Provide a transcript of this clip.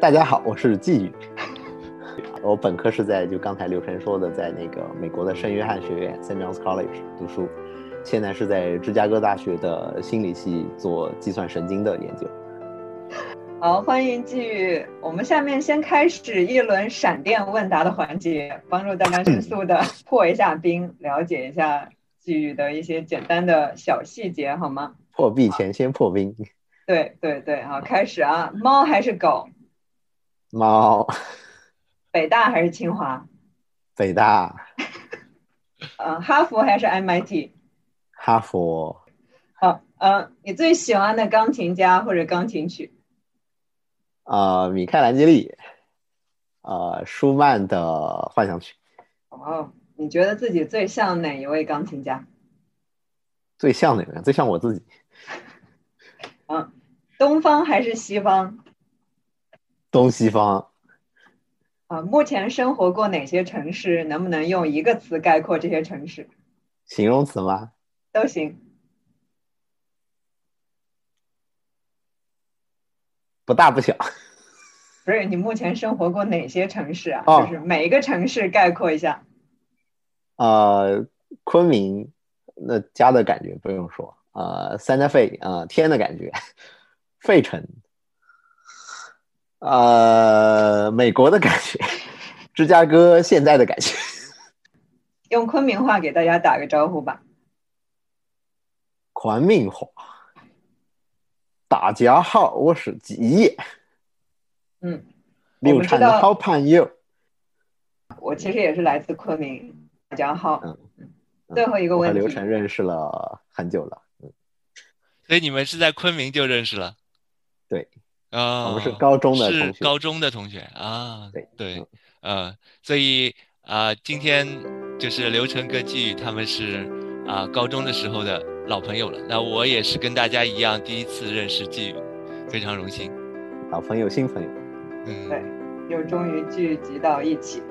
大家好，我是季宇。我本科是在就刚才刘晨说的，在那个美国的圣约翰学院 （Saint John's College） 读书，现在是在芝加哥大学的心理系做计算神经的研究。好，欢迎季宇。我们下面先开始一轮闪电问答的环节，帮助大家迅速的 破一下冰，了解一下季宇的一些简单的小细节，好吗？破壁前先破冰。对对对，好，开始啊！猫还是狗？猫。北大还是清华？北大。嗯，哈佛还是 MIT？哈佛。好，嗯，你最喜欢的钢琴家或者钢琴曲？啊，米开朗基利，呃，舒曼的幻想曲。哦，你觉得自己最像哪一位钢琴家？最像哪个？最像我自己。嗯，东方还是西方？东西方。啊，目前生活过哪些城市？能不能用一个词概括这些城市？形容词吗？都行。不大不小，不是你目前生活过哪些城市啊？就是每一个城市概括一下。呃，昆明，那家的感觉不用说。呃，Santa Fe，呃，天的感觉。费城，呃，美国的感觉。芝加哥现在的感觉。用昆明话给大家打个招呼吧。昆明话。大家好，我是吉野。嗯，刘禅的好朋友。我其实也是来自昆明。大家好。嗯嗯。最后一个问题。和刘晨认识了很久了。嗯。所以你们是在昆明就认识了？对。啊。我们是高中的同学。是高中的同学啊。对对。呃，所以啊，今天就是刘成跟季宇他们是啊高中的时候的。老朋友了，那我也是跟大家一样第一次认识季宇，非常荣幸。老朋友，新朋友，嗯，对，又终于聚集到一起。